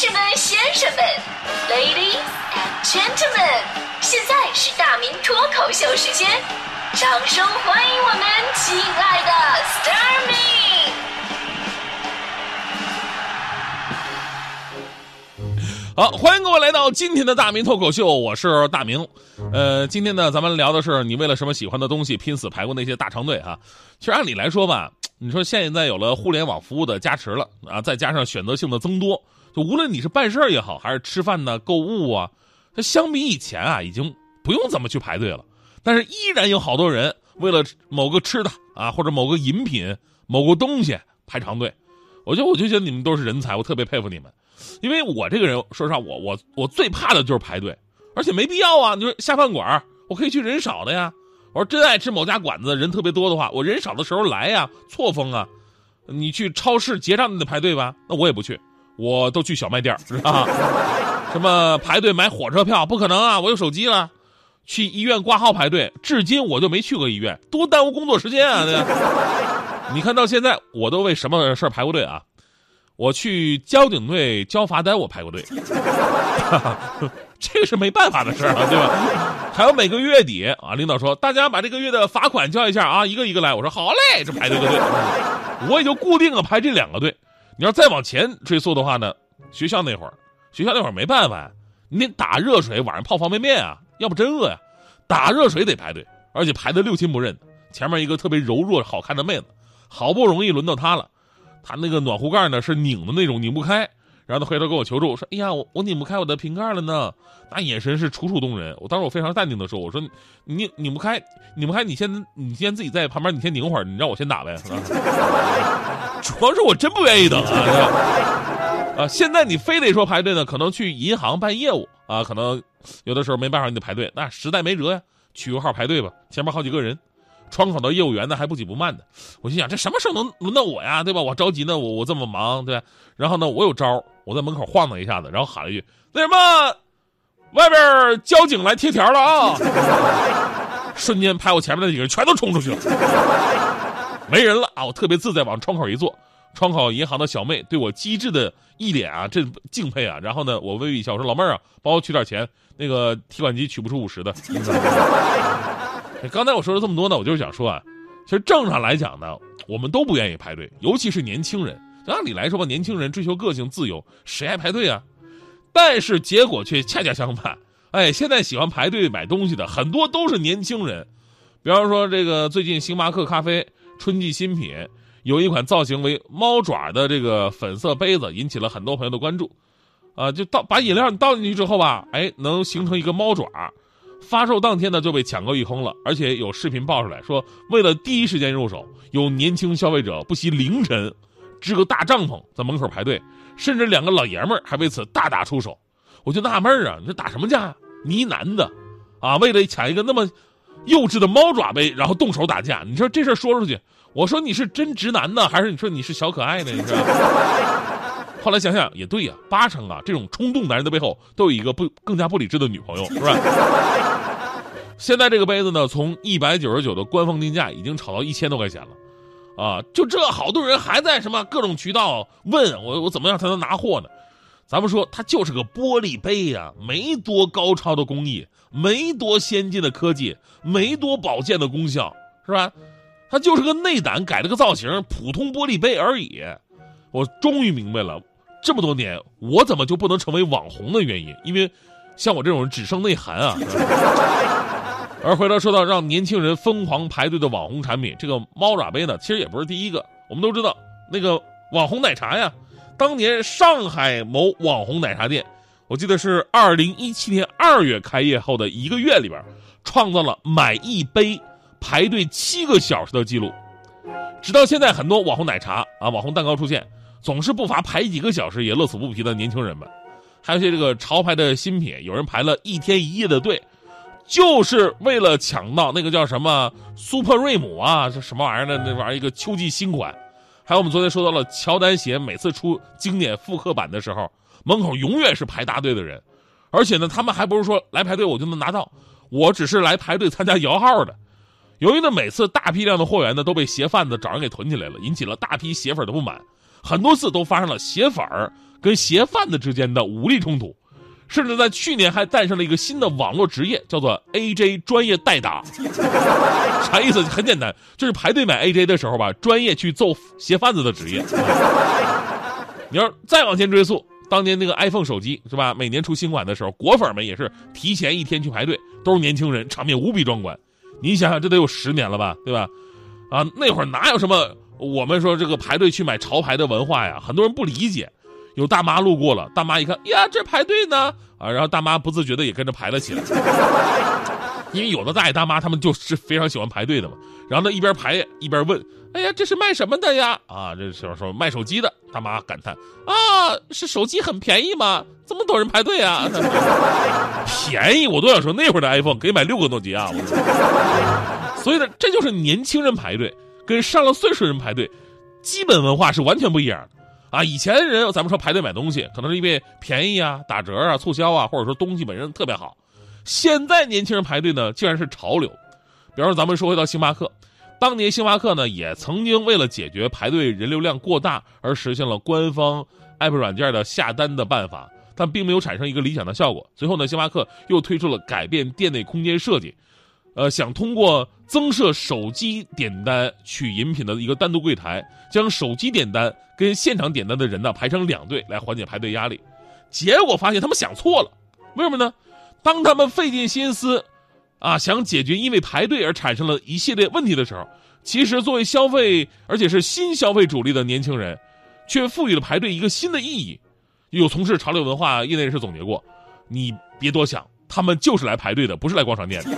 士们、先生们，Ladies and Gentlemen，现在是大明脱口秀时间，掌声欢迎我们亲爱的 s t a r m y 好，欢迎各位来到今天的大明脱口秀，我是大明。呃，今天呢，咱们聊的是你为了什么喜欢的东西拼死排过那些大长队啊？其实按理来说吧，你说现在有了互联网服务的加持了啊，再加上选择性的增多，就无论你是办事儿也好，还是吃饭呢、购物啊，它相比以前啊，已经不用怎么去排队了。但是依然有好多人为了某个吃的啊，或者某个饮品、某个东西排长队。我觉得，我就觉得你们都是人才，我特别佩服你们。因为我这个人，说实话，我我我最怕的就是排队，而且没必要啊。你说下饭馆，我可以去人少的呀。我说真爱吃某家馆子，人特别多的话，我人少的时候来呀，错峰啊。你去超市结账，你得排队吧？那我也不去，我都去小卖店啊？什么排队买火车票，不可能啊！我有手机了。去医院挂号排队，至今我就没去过医院，多耽误工作时间啊！对你看到现在，我都为什么事儿排过队啊？我去交警队交罚单，我排过队，这个是没办法的事儿啊，对吧？还有每个月底啊，领导说大家把这个月的罚款交一下啊，一个一个来。我说好嘞，这排这个队，我也就固定了排这两个队。你要再往前追溯的话呢，学校那会儿，学校那会儿没办法，你得打热水，晚上泡方便面啊，要不真饿呀。打热水得排队，而且排的六亲不认。前面一个特别柔弱好看的妹子，好不容易轮到她了。她那个暖壶盖呢是拧的那种，拧不开。然后她回头跟我求助说：“哎呀，我我拧不开我的瓶盖了呢。”那眼神是楚楚动人。我当时我非常淡定的说：“我说你拧不开，拧不开，你先你先自己在旁边，你先拧会儿，你让我先打呗。” 主要是我真不愿意等啊！啊，现在你非得说排队呢，可能去银行办业务啊，可能有的时候没办法你得排队，那实在没辙呀，取个号排队吧，前面好几个人。窗口的业务员呢还不紧不慢的，我心想这什么时候能轮到我呀，对吧？我着急呢，我我这么忙，对。然后呢，我有招，我在门口晃荡一下子，然后喊了一句：“那什么，外边交警来贴条了啊！” 瞬间拍我前面那几个人全都冲出去了，没人了啊！我特别自在，往窗口一坐，窗口银行的小妹对我机智的一脸啊，这敬佩啊。然后呢，我微微一笑，我说：“老妹儿啊，帮我取点钱，那个提款机取不出五十的。”刚才我说了这么多呢，我就是想说啊，其实正常来讲呢，我们都不愿意排队，尤其是年轻人。按理来说吧，年轻人追求个性自由，谁爱排队啊？但是结果却恰恰相反。哎，现在喜欢排队买东西的很多都是年轻人。比方说，这个最近星巴克咖啡春季新品有一款造型为猫爪的这个粉色杯子，引起了很多朋友的关注。啊，就倒把饮料倒进去之后吧，哎，能形成一个猫爪。发售当天呢就被抢购一空了，而且有视频爆出来说，为了第一时间入手，有年轻消费者不惜凌晨支个大帐篷在门口排队，甚至两个老爷们儿还为此大打出手。我就纳闷儿啊，你这打什么架？你一男的，啊，为了抢一个那么幼稚的猫爪杯，然后动手打架，你说这事儿说出去，我说你是真直男呢，还是你说你是小可爱呢？你说？后来想想也对呀，八成啊，这种冲动男人的背后都有一个不更加不理智的女朋友，是吧？现在这个杯子呢，从一百九十九的官方定价已经炒到一千多块钱了，啊，就这好多人还在什么各种渠道问我，我怎么样才能拿货呢？咱们说它就是个玻璃杯呀，没多高超的工艺，没多先进的科技，没多保健的功效，是吧？它就是个内胆改了个造型，普通玻璃杯而已。我终于明白了。这么多年，我怎么就不能成为网红的原因？因为，像我这种人只剩内涵啊。而回头说到让年轻人疯狂排队的网红产品，这个猫爪杯呢，其实也不是第一个。我们都知道，那个网红奶茶呀，当年上海某网红奶茶店，我记得是二零一七年二月开业后的一个月里边，创造了买一杯排队七个小时的记录。直到现在，很多网红奶茶啊、网红蛋糕出现。总是不乏排几个小时也乐此不疲的年轻人们，还有些这个潮牌的新品，有人排了一天一夜的队，就是为了抢到那个叫什么 Super 瑞姆啊，这什么玩意儿的那玩意儿一个秋季新款。还有我们昨天说到了乔丹鞋，每次出经典复刻版的时候，门口永远是排大队的人，而且呢，他们还不是说来排队我就能拿到，我只是来排队参加摇号的。由于呢，每次大批量的货源呢都被鞋贩子找人给囤起来了，引起了大批鞋粉的不满。很多次都发生了鞋粉儿跟鞋贩子之间的武力冲突，甚至在去年还诞生了一个新的网络职业，叫做 AJ 专业代打。啥意思？很简单，就是排队买 AJ 的时候吧，专业去揍鞋贩子的职业。你要再往前追溯，当年那个 iPhone 手机是吧？每年出新款的时候，果粉们也是提前一天去排队，都是年轻人，场面无比壮观。你想想，这得有十年了吧，对吧？啊，那会儿哪有什么我们说这个排队去买潮牌的文化呀？很多人不理解。有大妈路过了，大妈一看呀，这排队呢啊，然后大妈不自觉的也跟着排了起来。因为有的大爷大妈他们就是非常喜欢排队的嘛。然后呢，一边排一边问：“哎呀，这是卖什么的呀？”啊，这是说卖手机的。大妈感叹：“啊，是手机很便宜吗？这么多人排队啊？便宜我都想说，那会儿的 iPhone 可以买六个诺基亚。所以呢，这就是年轻人排队跟上了岁数人排队，基本文化是完全不一样的。啊，以前人咱们说排队买东西，可能是因为便宜啊、打折啊、促销啊，或者说东西本身特别好。现在年轻人排队呢，竟然是潮流。比方说，咱们说回到星巴克，当年星巴克呢也曾经为了解决排队人流量过大而实现了官方 app 软件的下单的办法，但并没有产生一个理想的效果。随后呢，星巴克又推出了改变店内空间设计，呃，想通过增设手机点单取饮品的一个单独柜台，将手机点单跟现场点单的人呢排成两队来缓解排队压力。结果发现他们想错了，为什么呢？当他们费尽心思，啊，想解决因为排队而产生了一系列问题的时候，其实作为消费，而且是新消费主力的年轻人，却赋予了排队一个新的意义。有从事潮流文化业内人士总结过，你别多想，他们就是来排队的，不是来逛商店的。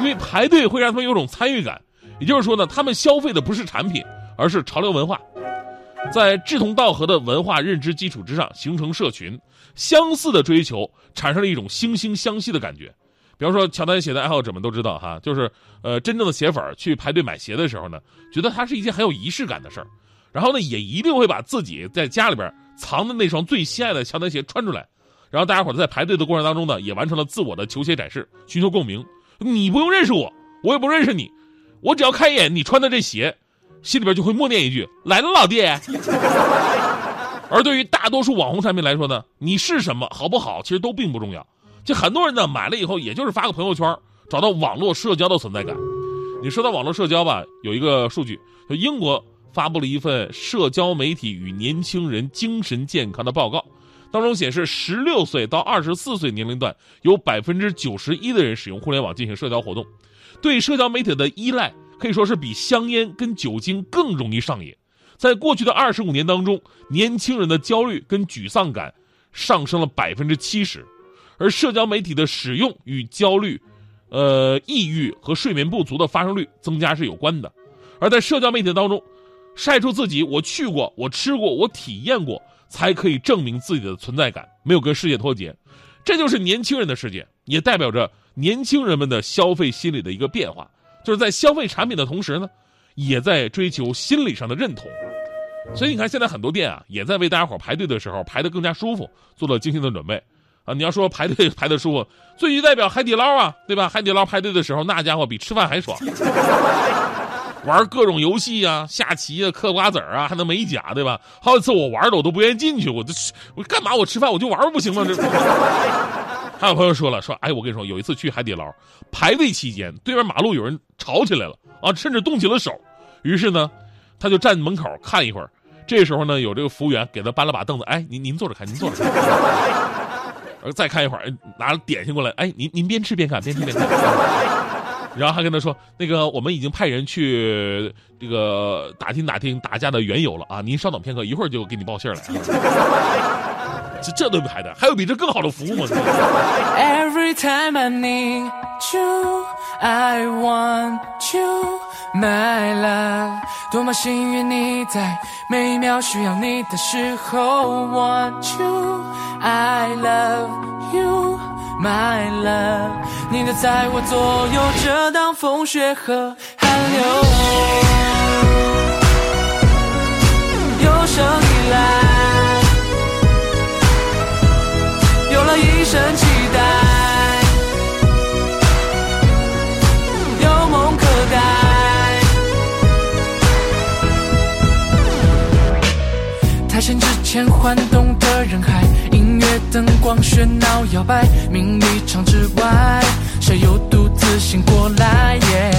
因为排队会让他们有种参与感，也就是说呢，他们消费的不是产品，而是潮流文化。在志同道合的文化认知基础之上形成社群，相似的追求产生了一种惺惺相惜的感觉。比方说，乔丹鞋的爱好者们都知道哈，就是呃，真正的鞋粉去排队买鞋的时候呢，觉得它是一件很有仪式感的事儿，然后呢，也一定会把自己在家里边藏的那双最心爱的乔丹鞋穿出来，然后大家伙在排队的过程当中呢，也完成了自我的球鞋展示，寻求共鸣。你不用认识我，我也不认识你，我只要看一眼你穿的这鞋。心里边就会默念一句：“来了，老弟。”而对于大多数网红产品来说呢，你是什么好不好，其实都并不重要。就很多人呢买了以后，也就是发个朋友圈，找到网络社交的存在感。你说到网络社交吧，有一个数据，就英国发布了一份社交媒体与年轻人精神健康的报告，当中显示，十六岁到二十四岁年龄段有百分之九十一的人使用互联网进行社交活动，对社交媒体的依赖。可以说是比香烟跟酒精更容易上瘾。在过去的二十五年当中，年轻人的焦虑跟沮丧感上升了百分之七十，而社交媒体的使用与焦虑、呃抑郁和睡眠不足的发生率增加是有关的。而在社交媒体当中，晒出自己我去过、我吃过、我体验过，才可以证明自己的存在感，没有跟世界脱节。这就是年轻人的世界，也代表着年轻人们的消费心理的一个变化。就是在消费产品的同时呢，也在追求心理上的认同，所以你看，现在很多店啊，也在为大家伙排队的时候排得更加舒服，做了精心的准备啊。你要说排队排得舒服，最具代表海底捞啊，对吧？海底捞排队的时候，那家伙比吃饭还爽，玩各种游戏啊，下棋啊，嗑瓜子儿啊，还能美甲，对吧？好几次我玩的我都不愿意进去，我这我干嘛？我吃饭我就玩不行吗？这。还有朋友说了，说哎，我跟你说，有一次去海底捞排队期间，对面马路有人吵起来了啊，甚至动起了手。于是呢，他就站门口看一会儿。这时候呢，有这个服务员给他搬了把凳子，哎，您您坐着看，您坐着看。再看一会儿，拿了点心过来，哎，您您边吃边看，边吃边看。然后还跟他说，那个我们已经派人去这个打听打听打架的缘由了啊，您稍等片刻，一会儿就给你报信来。这这都排的，还有比这更好的服务吗？Every time I need you, I want you, my love。多么幸运你在每一秒需要你的时候，want you, I love you, my love。你的在我左右，遮挡风雪和寒流。有生以来。有了一生期待，有梦可待。太深之。前换动，灯光喧闹摇摆，名利场之外，谁又独自醒过来？耶，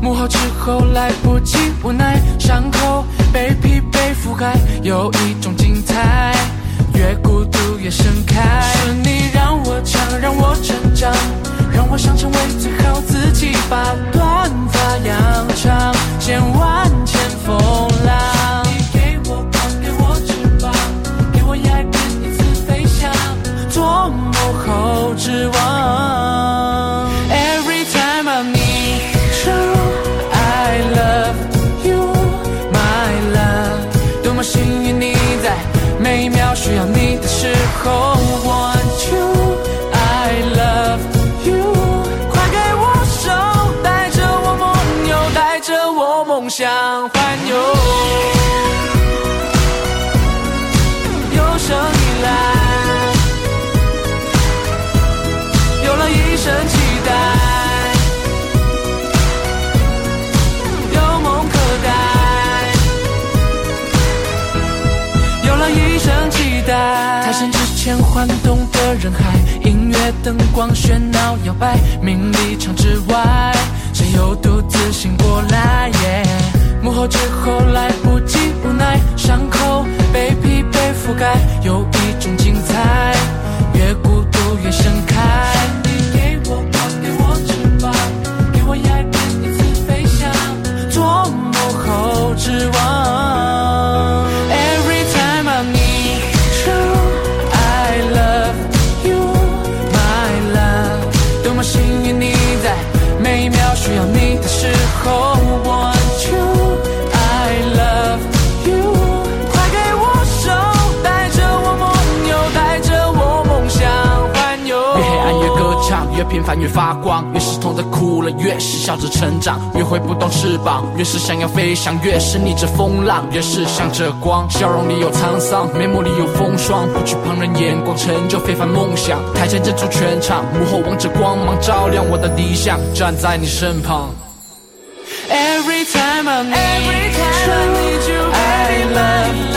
幕后之后来不及，无奈伤口被疲惫覆盖，有一种精彩，越孤独越盛开。是你让我强，让我成长，让我想成为最好自己，把短发扬长，千万的前晃动的人海，音乐灯光喧闹摇摆，名利场之外，谁又独自醒过来？耶，幕后之后来不及，需要你的时候我唱，越发光，越是痛的哭了，越是笑着成长，越会不动翅膀，越是想要飞翔，越是逆着风浪，越是向着光。笑容里有沧桑，眉目里有风霜，不惧旁人眼光，成就非凡梦想。台前镇住全场，幕后望着光芒照亮我的理想，站在你身旁。Every time I need you, I love